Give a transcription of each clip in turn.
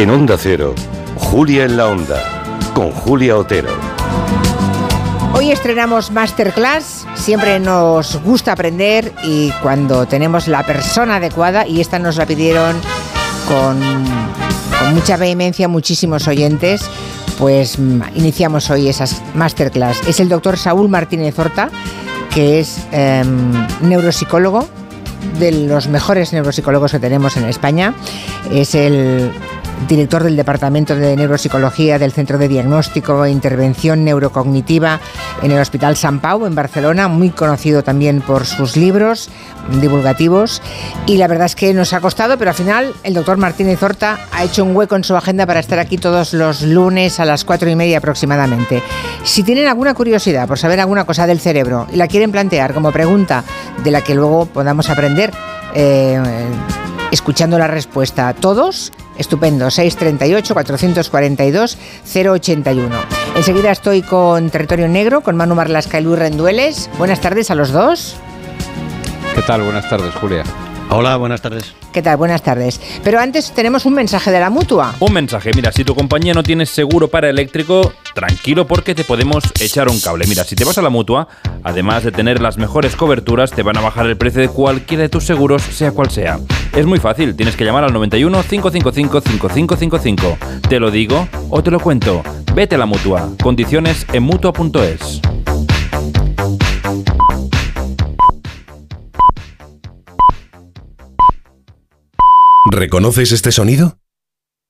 En Onda Cero, Julia en la Onda, con Julia Otero. Hoy estrenamos Masterclass, siempre nos gusta aprender y cuando tenemos la persona adecuada, y esta nos la pidieron con, mucha vehemencia muchísimos oyentes, pues mm, iniciamos hoy esas Masterclass. Es el doctor Saúl Martínez Horta, que es em, neuropsicólogo, de los mejores neuropsicólogos que tenemos en España. Es el director del Departamento de Neuropsicología del Centro de Diagnóstico e Intervención Neurocognitiva en el Hospital San Pau, en Barcelona, muy conocido también por sus libros divulgativos. Y la verdad es que nos ha costado, pero al final el doctor Martínez Horta ha hecho un hueco en su agenda para estar aquí todos los lunes a las cuatro y media aproximadamente. Si tienen alguna curiosidad por saber alguna cosa del cerebro y la quieren plantear como pregunta de la que luego podamos aprender, eh, escuchando la respuesta. Todos, estupendo, 638-442-081. Enseguida estoy con Territorio Negro, con Manu Marlasca y Luis Rendueles. Buenas tardes a los dos. ¿Qué tal? Buenas tardes, Julia. Hola, buenas tardes. ¿Qué tal? Buenas tardes. Pero antes tenemos un mensaje de la mutua. Un mensaje, mira, si tu compañía no tiene seguro para eléctrico, tranquilo porque te podemos echar un cable. Mira, si te vas a la mutua, además de tener las mejores coberturas, te van a bajar el precio de cualquiera de tus seguros, sea cual sea. Es muy fácil, tienes que llamar al 91 555 5555. ¿Te lo digo o te lo cuento? Vete a la mutua. Condiciones en mutua.es. ¿Reconoces este sonido?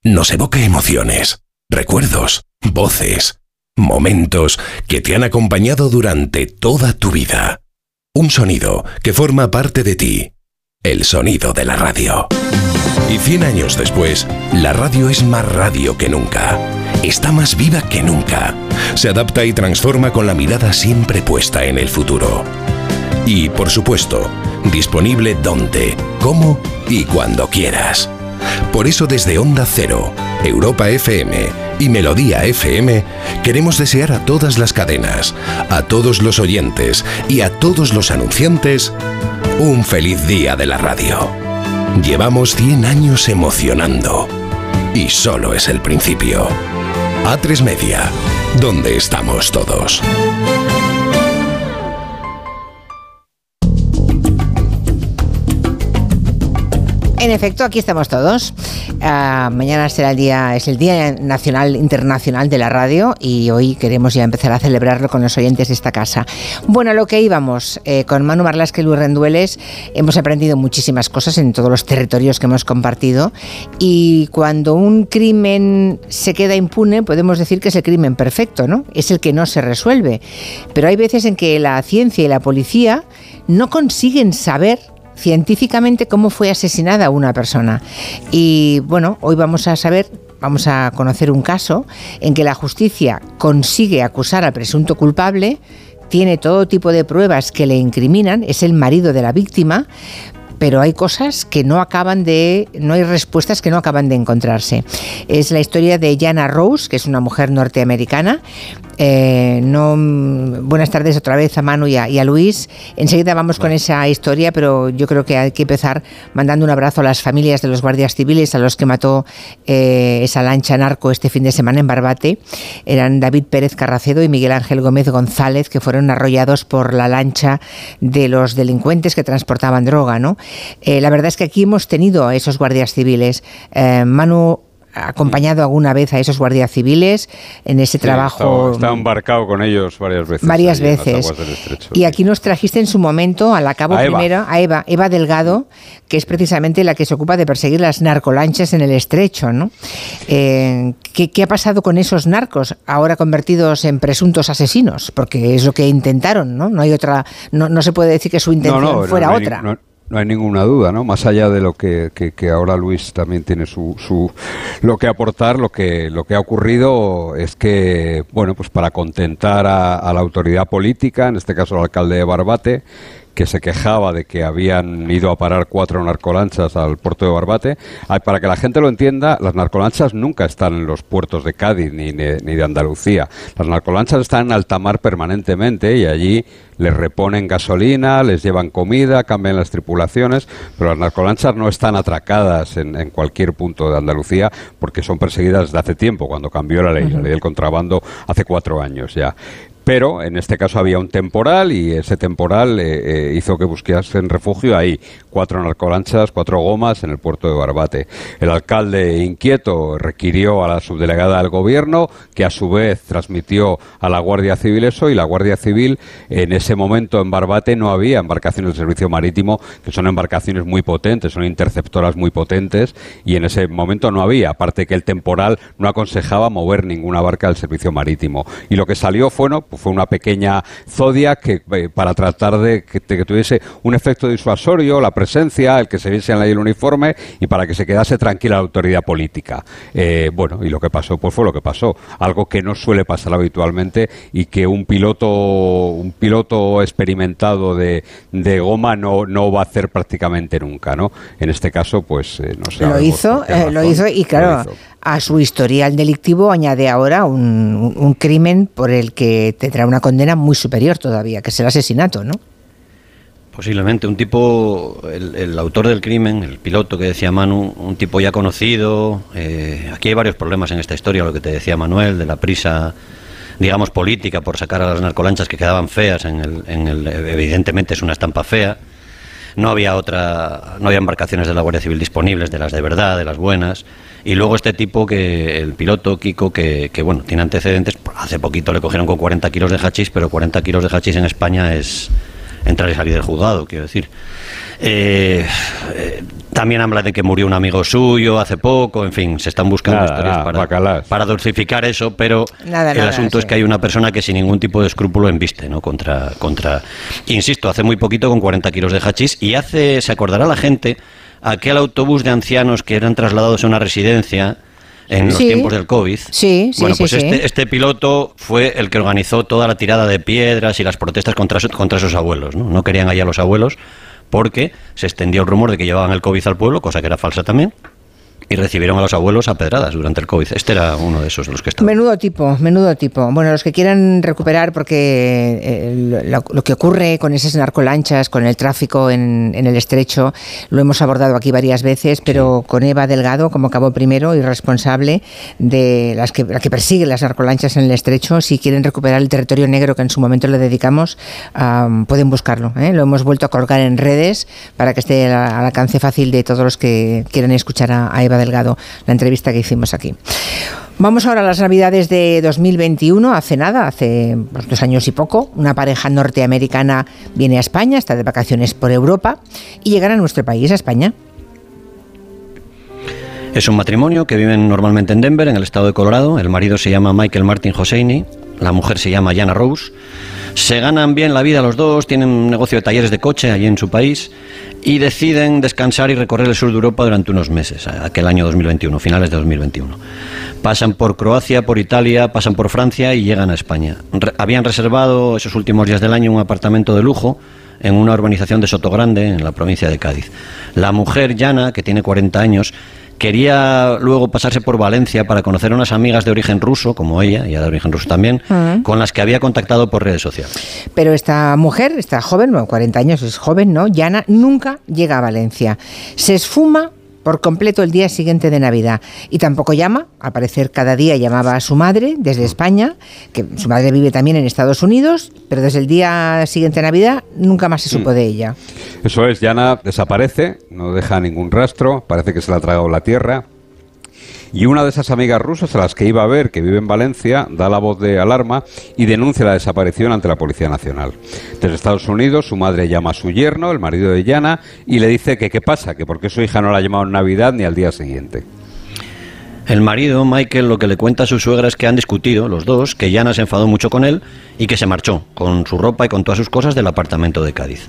Nos evoca emociones, recuerdos, voces, momentos que te han acompañado durante toda tu vida. Un sonido que forma parte de ti. El sonido de la radio. Y 100 años después, la radio es más radio que nunca. Está más viva que nunca. Se adapta y transforma con la mirada siempre puesta en el futuro. Y, por supuesto, disponible donde, cómo y cuando quieras. Por eso desde Onda Cero, Europa FM y Melodía FM queremos desear a todas las cadenas, a todos los oyentes y a todos los anunciantes un feliz día de la radio. Llevamos 100 años emocionando y solo es el principio. A3 Media, donde estamos todos. En efecto, aquí estamos todos. Ah, mañana será el día, es el Día Nacional Internacional de la Radio y hoy queremos ya empezar a celebrarlo con los oyentes de esta casa. Bueno, lo que íbamos eh, con Manu Marlasque y Luis Rendueles, hemos aprendido muchísimas cosas en todos los territorios que hemos compartido y cuando un crimen se queda impune, podemos decir que es el crimen perfecto, ¿no? Es el que no se resuelve. Pero hay veces en que la ciencia y la policía no consiguen saber científicamente cómo fue asesinada una persona. Y bueno, hoy vamos a saber vamos a conocer un caso en que la justicia consigue acusar al presunto culpable, tiene todo tipo de pruebas que le incriminan, es el marido de la víctima, pero hay cosas que no acaban de, no hay respuestas que no acaban de encontrarse. Es la historia de Jana Rose, que es una mujer norteamericana eh, no, buenas tardes otra vez a Manu y a, Luis. Enseguida vamos con esa historia, pero yo creo que hay que empezar mandando un abrazo a las familias de los guardias civiles, a los que mató eh, esa lancha narco este fin de semana en Barbate. Eran David Pérez Carracedo y Miguel Ángel Gómez González, que fueron arrollados por la lancha de los delincuentes que transportaban droga. ¿no? Eh, la verdad es que aquí hemos tenido a esos guardias civiles. Manu acompañado alguna vez a esos guardias civiles en ese trabajo. Está embarcado con ellos varias veces. Varias veces. y aquí nos trajiste en su momento a la cabo primero a Eva, Eva Delgado, que es precisamente la que se ocupa de perseguir las narcolanchas en el estrecho, ¿no? Eh, ¿qué, ha pasado con esos narcos ahora convertidos en presuntos asesinos? Porque es lo que intentaron, ¿no? No hay otra, no, no se puede decir que su intención fuera otra. No hay ninguna duda, ¿no? Más allá de lo que, que, ahora Luis también tiene su, su, lo que aportar, lo que, lo que ha ocurrido es que, bueno, pues para contentar a, la autoridad política, en este caso al alcalde de Barbate, que se quejaba de que habían ido a parar cuatro narcolanchas al puerto de Barbate. Para que la gente lo entienda, las narcolanchas nunca están en los puertos de Cádiz ni de, ni de Andalucía. Las narcolanchas están en alta mar permanentemente y allí les reponen gasolina, les llevan comida, cambian las tripulaciones, pero las narcolanchas no están atracadas en, en cualquier punto de Andalucía porque son perseguidas desde hace tiempo, cuando cambió la ley, la ley del contrabando hace cuatro años ya pero en este caso había un temporal y ese temporal eh, eh, hizo que buscasen refugio ahí. Cuatro narcolanchas, cuatro gomas en el puerto de Barbate. El alcalde inquieto requirió a la subdelegada del gobierno, que a su vez transmitió a la Guardia Civil eso, y la Guardia Civil en ese momento en Barbate no había embarcaciones de servicio marítimo, que son embarcaciones muy potentes, son interceptoras muy potentes, y en ese momento no había, aparte que el temporal no aconsejaba mover ninguna barca del servicio marítimo. Y lo que salió fue, no, pues fue una pequeña zodia que eh, para tratar de que, tuviese un efecto disuasorio, la presencia, el que se viese en la el uniforme y para que se quedase tranquila la autoridad política. Eh, bueno, y lo que pasó pues fue lo que pasó, algo que no suele pasar habitualmente y que un piloto un piloto experimentado de, de goma no, no va a hacer prácticamente nunca, ¿no? En este caso, pues eh, no sé. Lo hizo, lo hizo y claro, a su historial delictivo añade ahora un, un, crimen por el que tendrá una condena muy superior todavía, que es el asesinato, ¿no? Posiblemente, un tipo, el, autor del crimen, el piloto que decía Manu, un tipo ya conocido. Eh, aquí hay varios problemas en esta historia, lo que te decía Manuel, de la prisa, digamos, política por sacar a las narcolanchas que quedaban feas. En el, en el, evidentemente es una estampa fea. No había otra, no había embarcaciones de la Guardia Civil disponibles, de las de verdad, de las buenas. Y luego este tipo, que el piloto Kiko, que, que bueno, tiene antecedentes, hace poquito le cogieron con 40 kilos de hachís, pero 40 kilos de hachís en España es entrar y salir del juzgado, quiero decir. Eh, eh, también habla de que murió un amigo suyo hace poco, en fin, se están buscando historias para, para, dulcificar eso, pero el asunto es que hay una persona que sin ningún tipo de escrúpulo embiste, ¿no? Contra, contra, insisto, hace muy poquito con 40 kilos de hachís y hace, se acordará la gente, aquel autobús de ancianos que eran trasladados a una residencia en los tiempos del COVID. Sí, sí, bueno, pues sí, este, este, piloto fue el que organizó toda la tirada de piedras y las protestas contra, contra esos abuelos. ¿no? no querían allá a los abuelos porque se extendió el rumor de que llevaban el COVID al pueblo, cosa que era falsa también y recibieron a los abuelos a pedradas durante el COVID. Este era uno de esos los que estaba. Menudo tipo, menudo tipo. Bueno, los que quieran recuperar, porque eh, lo, que ocurre con esas narcolanchas, con el tráfico en, el estrecho, lo hemos abordado aquí varias veces, pero con Eva Delgado como cabo primero y responsable de las que, la que persigue las narcolanchas en el estrecho, si quieren recuperar el territorio negro que en su momento le dedicamos, pueden buscarlo. ¿eh? Lo hemos vuelto a colgar en redes para que esté al, alcance fácil de todos los que quieran escuchar a, a Eva Delgado, la entrevista que hicimos aquí. Vamos ahora a las Navidades de 2021. Hace nada, hace pues, dos años y poco, una pareja norteamericana viene a España, está de vacaciones por Europa y llegan a nuestro país, a España. Es un matrimonio que viven normalmente en Denver, en el estado de Colorado. El marido se llama Michael Martin Hosseini, la mujer se llama Jana Rose. Se ganan bien la vida los dos, tienen un negocio de talleres de coche allí en su país y deciden descansar y recorrer el sur de Europa durante unos meses, aquel año 2021, finales de 2021. Pasan por Croacia, por Italia, pasan por Francia y llegan a España. habían reservado esos últimos días del año un apartamento de lujo en una urbanización de Sotogrande, en la provincia de Cádiz. La mujer, Yana, que tiene 40 años, Quería luego pasarse por Valencia para conocer a unas amigas de origen ruso, como ella, y de origen ruso también, con las que había contactado por redes sociales. Pero esta mujer, esta joven, bueno, 40 años, es joven, ¿no? Yana, nunca llega a Valencia. Se esfuma por completo el día siguiente de Navidad. Y tampoco llama, al parecer cada día llamaba a su madre desde España, que su madre vive también en Estados Unidos, pero desde el día siguiente de Navidad nunca más se supo mm. de ella. Eso es, Yana desaparece, no deja ningún rastro, parece que se la ha tragado la tierra. Y una de esas amigas rusas a las que iba a ver, que vive en Valencia, da la voz de alarma y denuncia la desaparición ante la Policía Nacional. Desde Estados Unidos, su madre llama a su yerno, el marido de Yana, y le dice que qué pasa, que por qué su hija no la ha llamado en Navidad ni al día siguiente. El marido, Michael, lo que le cuenta a su suegra es que han discutido los dos, que Yana se enfadó mucho con él y que se marchó con su ropa y con todas sus cosas del apartamento de Cádiz.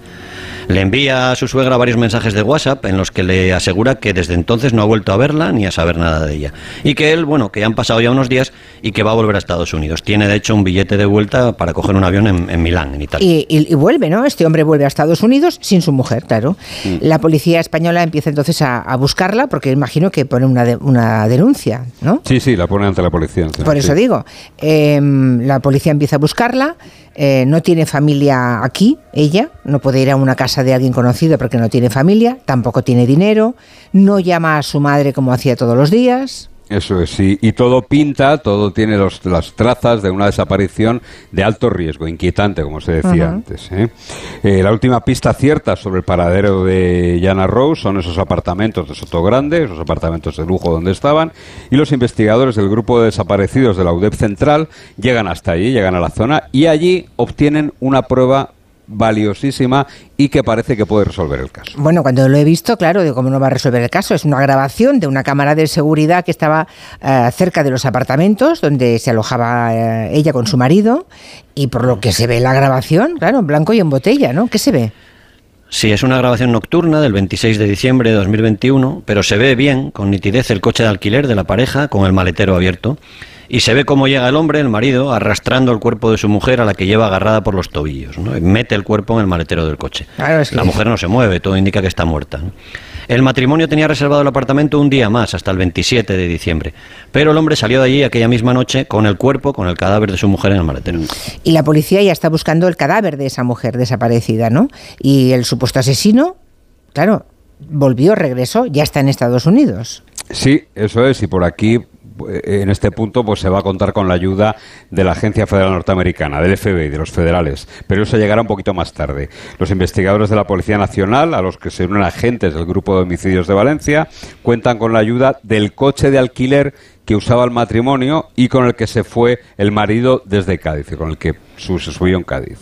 Le envía a su suegra varios mensajes de WhatsApp en los que le asegura que desde entonces no ha vuelto a verla ni a saber nada de ella. Y que él, bueno, que han pasado ya unos días y que va a volver a Estados Unidos. Tiene, de hecho, un billete de vuelta para coger un avión en, Milán, en Italia. Y, y, vuelve, ¿no? Este hombre vuelve a Estados Unidos sin su mujer, claro. Mm. La policía española empieza entonces a, buscarla porque imagino que pone una, una denuncia, ¿no? Sí, sí, la pone ante la policía. Por eso digo, em, la policía empieza a buscarla eh, no tiene familia aquí, ella, no puede ir a una casa de alguien conocido porque no tiene familia, tampoco tiene dinero, no llama a su madre como hacía todos los días. Eso es, sí. Y todo pinta, todo tiene las trazas de una desaparición de alto riesgo, inquietante, como se decía antes. ¿eh? Eh, la última pista cierta sobre el paradero de Jana Rose son esos apartamentos de Soto Grande, esos apartamentos de lujo donde estaban, y los investigadores del grupo de desaparecidos de la UDEP Central llegan hasta allí, llegan a la zona, y allí obtienen una prueba valiosísima y que parece que puede resolver el caso. Bueno, cuando lo he visto, claro, de cómo no va a resolver el caso. Es una grabación de una cámara de seguridad que estaba eh, cerca de los apartamentos donde se alojaba eh, ella con su marido y por lo que se ve la grabación, claro, en blanco y en botella, ¿no? ¿Qué se ve? Sí, es una grabación nocturna del 26 de diciembre de 2021, pero se ve bien, con nitidez, el coche de alquiler de la pareja con el maletero abierto y se ve cómo llega el hombre, el marido, arrastrando el cuerpo de su mujer a la que lleva agarrada por los tobillos. ¿no? mete el cuerpo en el maletero del coche. La mujer no se mueve, todo indica que está muerta. El matrimonio tenía reservado el apartamento un día más, hasta el 27 de diciembre. Pero el hombre salió de allí aquella misma noche con el cuerpo, con el cadáver de su mujer en el maletero. Y la policía ya está buscando el cadáver de esa mujer desaparecida, ¿no? Y el supuesto asesino, claro, volvió, regresó, ya está en Estados Unidos. Sí, eso es, y por aquí en este punto pues se va a contar con la ayuda de la Agencia Federal Norteamericana, del FBI, de los federales, pero eso llegará un poquito más tarde. Los investigadores de la Policía Nacional, a los que se unen agentes del Grupo de Homicidios de Valencia, cuentan con la ayuda del coche de alquiler que usaba el matrimonio y con el que se fue el marido desde Cádiz, y con el que se subió en Cádiz.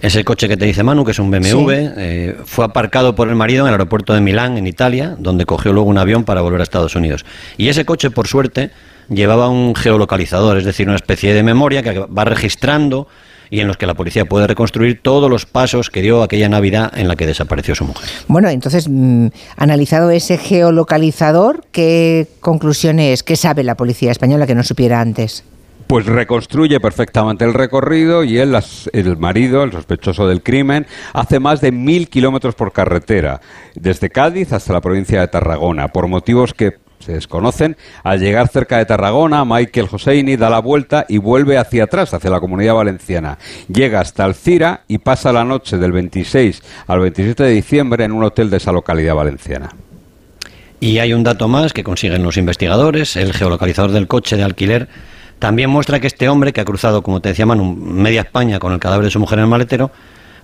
Ese coche que te dice Manu, que es un BMW, eh, fue aparcado por el marido en el aeropuerto de Milán, en Italia, donde cogió luego un avión para volver a Estados Unidos. Y ese coche, por suerte, llevaba un geolocalizador, es decir, una especie de memoria que va registrando y en los que la policía puede reconstruir todos los pasos que dio aquella Navidad en la que desapareció su mujer. Bueno, entonces, mm, analizado ese geolocalizador, ¿qué conclusiones, qué sabe la policía española que no supiera antes? Pues reconstruye perfectamente el recorrido y él, el marido, el sospechoso del crimen, hace más de mil kilómetros por carretera, desde Cádiz hasta la provincia de Tarragona, por motivos que se desconocen. Al llegar cerca de Tarragona, Michael Hosseini da la vuelta y vuelve hacia atrás, hacia la comunidad valenciana. Llega hasta Alcira y pasa la noche del 26 al 27 de diciembre en un hotel de esa localidad valenciana. Y hay un dato más que consiguen los investigadores, el geolocalizador del coche de alquiler también muestra que este hombre, que ha cruzado, como te decía Manu, media España con el cadáver de su mujer en el maletero,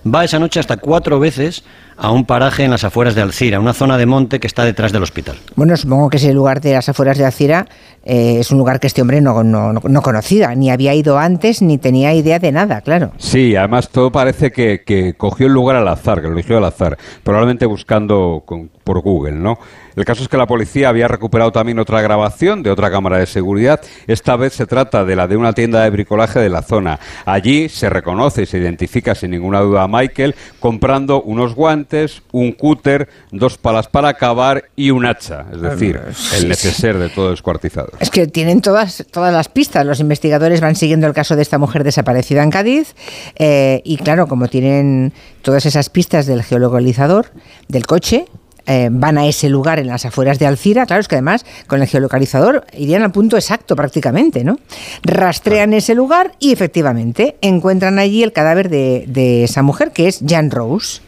va esa noche hasta cuatro veces a un paraje en las afueras de Alcira, una zona de monte que está detrás del hospital. Bueno, supongo que ese lugar de las afueras de Alcira eh, es un lugar que este hombre no, no, no, conocía, ni había ido antes, ni tenía idea de nada, claro. Sí, además todo parece que, que cogió el lugar al azar, que lo eligió al azar, probablemente buscando por Google, ¿no? El caso es que la policía había recuperado también otra grabación de otra cámara de seguridad. Esta vez se trata de la de una tienda de bricolaje de la zona. Allí se reconoce y se identifica sin ninguna duda a Michael comprando unos guantes, un cúter, dos palas para cavar y un hacha. Es decir, el neceser de todo descuartizado. Es que tienen todas, todas las pistas. Los investigadores van siguiendo el caso de esta mujer desaparecida en Cádiz. Eh, y claro, como tienen todas esas pistas del geolocalizador, del coche, eh, van a ese lugar en las afueras de Alcira, claro, es que además con el geolocalizador irían al punto exacto prácticamente, ¿no? Rastrean ese lugar y efectivamente encuentran allí el cadáver de, esa mujer que es Jan Rose.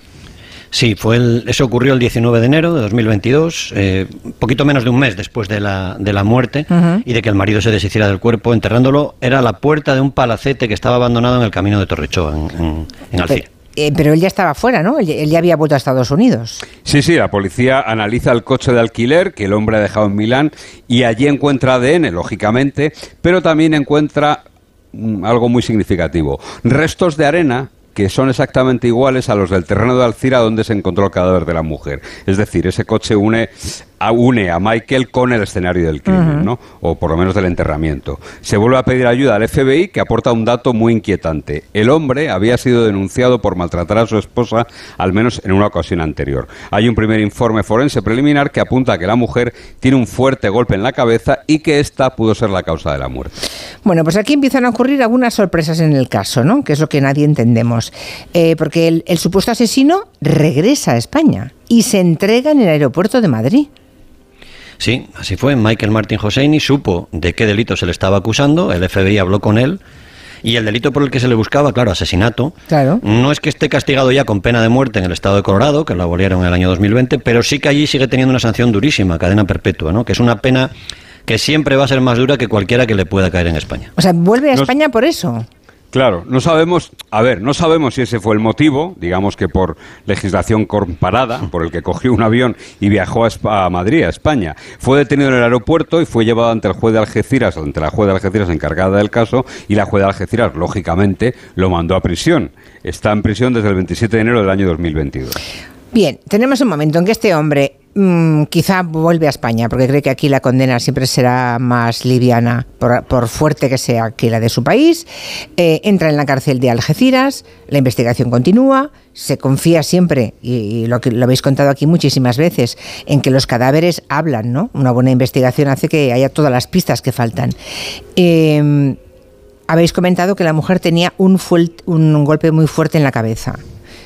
Sí, fue el, eso ocurrió el 19 de enero de 2022, eh, poquito menos de un mes después de la, de la muerte y de que el marido se deshiciera del cuerpo, enterrándolo, era la puerta de un palacete que estaba abandonado en el camino de Torrechoa, en, en Alcira. Eh, pero él ya estaba fuera, ¿no? Él, ya había vuelto a Estados Unidos. Sí, sí, la policía analiza el coche de alquiler que el hombre ha dejado en Milán y allí encuentra ADN, lógicamente, pero también encuentra mm, algo muy significativo. Restos de arena que son exactamente iguales a los del terreno de Alcira donde se encontró el cadáver de la mujer. Es decir, ese coche une une a Michael con el escenario del crimen, ¿no? O por lo menos del enterramiento. Se vuelve a pedir ayuda al FBI que aporta un dato muy inquietante. El hombre había sido denunciado por maltratar a su esposa al menos en una ocasión anterior. Hay un primer informe forense preliminar que apunta a que la mujer tiene un fuerte golpe en la cabeza y que esta pudo ser la causa de la muerte. Bueno, pues aquí empiezan a ocurrir algunas sorpresas en el caso, ¿no? Que es lo que nadie entendemos. Eh, porque el, el supuesto asesino regresa a España y se entrega en el aeropuerto de Madrid. Sí, así fue. Michael Martin Hosseini supo de qué delito se le estaba acusando, el FBI habló con él. Y el delito por el que se le buscaba, claro, asesinato, Claro. no es que esté castigado ya con pena de muerte en el estado de Colorado, que lo abolieron en el año 2020, pero sí que allí sigue teniendo una sanción durísima, cadena perpetua, ¿no? que es una pena que siempre va a ser más dura que cualquiera que le pueda caer en España. O sea, vuelve a No- España por eso. Claro, no sabemos, a ver, no sabemos si ese fue el motivo, digamos que por legislación comparada, por el que cogió un avión y viajó a, Espa- a Madrid, a España. Fue detenido en el aeropuerto y fue llevado ante el juez de Algeciras, ante la juez de Algeciras encargada del caso, y la juez de Algeciras, lógicamente, lo mandó a prisión. Está en prisión desde el 27 de enero del año 2022. Bien, tenemos un momento en que este hombre mm, quizá vuelve a España, porque cree que aquí la condena siempre será más liviana, por, fuerte que sea que la de su país. Eh, entra en la cárcel de Algeciras, la investigación continúa, se confía siempre, y, lo habéis contado aquí muchísimas veces, en que los cadáveres hablan, ¿no? Una buena investigación hace que haya todas las pistas que faltan. Eh, habéis comentado que la mujer tenía un golpe muy fuerte en la cabeza.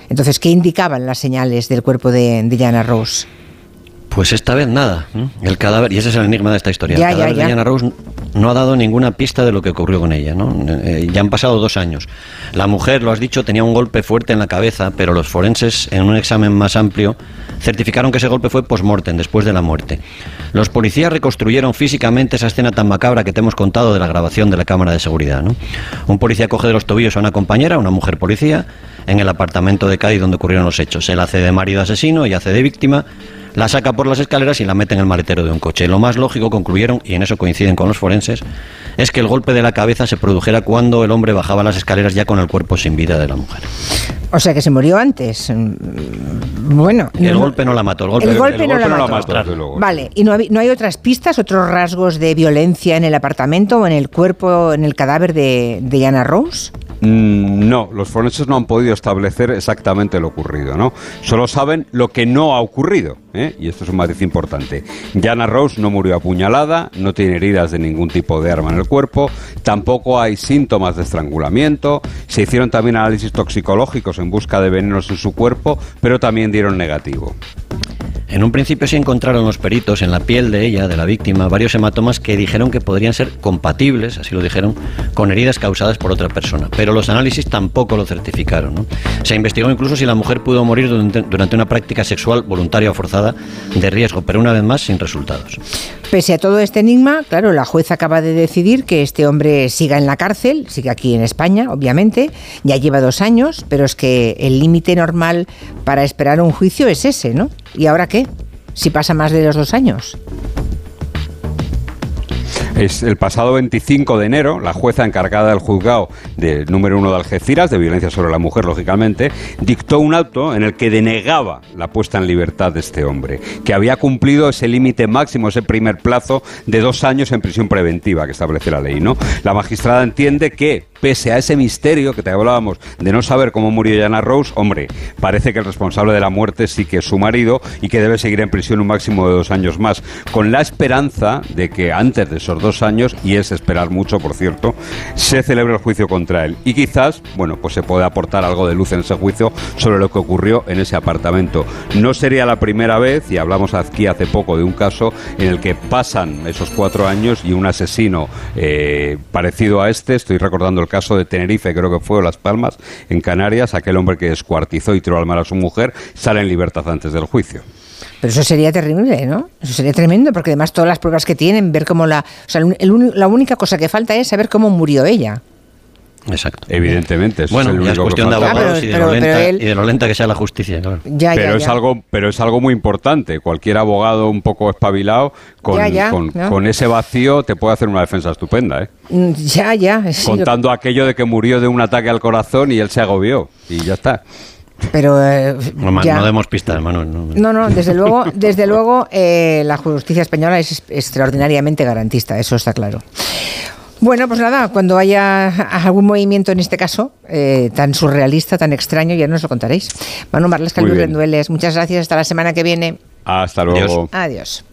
Entonces, ¿qué indicaban las señales del cuerpo de, de Jana Rose? Pues esta vez nada. El cadáver, y ese es el enigma de esta historia. Ya, el ya, cadáver ya. de Diana Rose no ha dado ninguna pista de lo que ocurrió con ella. ¿no? Eh, ya han pasado dos años. La mujer, lo has dicho, tenía un golpe fuerte en la cabeza, pero los forenses, en un examen más amplio, certificaron que ese golpe fue post-mortem, después de la muerte. Los policías reconstruyeron físicamente esa escena tan macabra que te hemos contado de la grabación de la cámara de seguridad. ¿no? Un policía coge de los tobillos a una compañera, una mujer policía, en el apartamento de Cádiz donde ocurrieron los hechos. Él hace de marido asesino y hace de víctima, la saca por las escaleras y la mete en el maletero de un coche. Lo más lógico, concluyeron, y en eso coinciden con los forenses, es que el golpe de la cabeza se produjera cuando el hombre bajaba las escaleras ya con el cuerpo sin vida de la mujer. O sea, que se murió antes. Bueno. El no- golpe no la mató, el golpe, El golpe no la mató. mató, desde luego. Vale, ¿y no hay, no hay otras pistas, otros rasgos de violencia en el apartamento o en el cuerpo, en el cadáver de, de Rose? Mm, No, los forenses no han podido establecer exactamente lo ocurrido, ¿no? Solo saben lo que no ha ocurrido, ¿eh? y esto es un matiz importante. Jana Rose no murió apuñalada, no tiene heridas de ningún tipo de arma en el cuerpo, tampoco hay síntomas de estrangulamiento, se hicieron también análisis toxicológicos en busca de venenos en su cuerpo, pero también dieron negativo. En un principio sí encontraron los peritos en la piel de ella, de la víctima, varios hematomas que dijeron que podrían ser compatibles, así lo dijeron, con heridas causadas por otra persona. Pero los análisis tampoco lo certificaron. Se investigó incluso si la mujer pudo morir durante una práctica sexual voluntaria o forzada de riesgo, pero una vez más sin resultados. Pese a todo este enigma, claro, la jueza acaba de decidir que este hombre siga en la cárcel, sigue aquí en España, obviamente, ya lleva dos años, pero es que el límite normal para esperar un juicio es ese, ¿no? ¿Y ahora qué? Si pasa más de los dos años. Es el pasado 25 de enero, la jueza encargada del juzgado de número uno de Algeciras, de violencia sobre la mujer, lógicamente, dictó un auto en el que denegaba la puesta en libertad de este hombre, que había cumplido ese límite máximo, ese primer plazo de dos años en prisión preventiva que establece la ley. ¿no? La magistrada entiende que, pese a ese misterio que te hablábamos de no saber cómo murió Jana Rose, hombre, parece que el responsable de la muerte sí que es su marido y que debe seguir en prisión un máximo de dos años más, con la esperanza de que antes de esos dos años, y es esperar mucho, por cierto, se celebre el juicio contra él. Y quizás, bueno, pues se puede aportar algo de luz en ese juicio sobre lo que ocurrió en ese apartamento. No sería la primera vez, y hablamos aquí hace poco de un caso en el que pasan esos cuatro años y un asesino eh, parecido a este, estoy recordando el caso de Tenerife, creo que fue o Las Palmas, en Canarias, aquel hombre que descuartizó y tiró al mar a su mujer, sale en libertad antes del juicio. Pero eso sería terrible, ¿no? Eso sería tremendo, porque además todas las pruebas que tienen, ver cómo la... O sea, el la única cosa que falta es saber cómo murió ella. Exacto. Evidentemente, eso Bueno, es el es único que cuestión de abogados pero- y, de pero- lo lenta, pero él- y de lo lenta que sea la justicia, claro. Ya, pero ya, es ya. algo pero es algo muy importante cualquier abogado un poco espabilado con, Ya, ya, con, ¿no? con ese vacío te puede hacer una defensa estupenda ¿eh? Mm, Ya, ya. sí, lo- contando aquello de que murió de un ataque al corazón y él se agobió y ya está Pero eh, No, ya- no demos pistas, Manuel. no. No, no, desde luego, desde luego eh, la justicia española es extraordinariamente garantista, eso está claro. Bueno, pues nada, cuando haya algún movimiento en este caso, eh, tan surrealista, tan extraño, ya nos lo contaréis. Manu Calvi bien. Rendueles, muchas gracias, hasta la semana que viene. Hasta luego. Adiós. Adiós.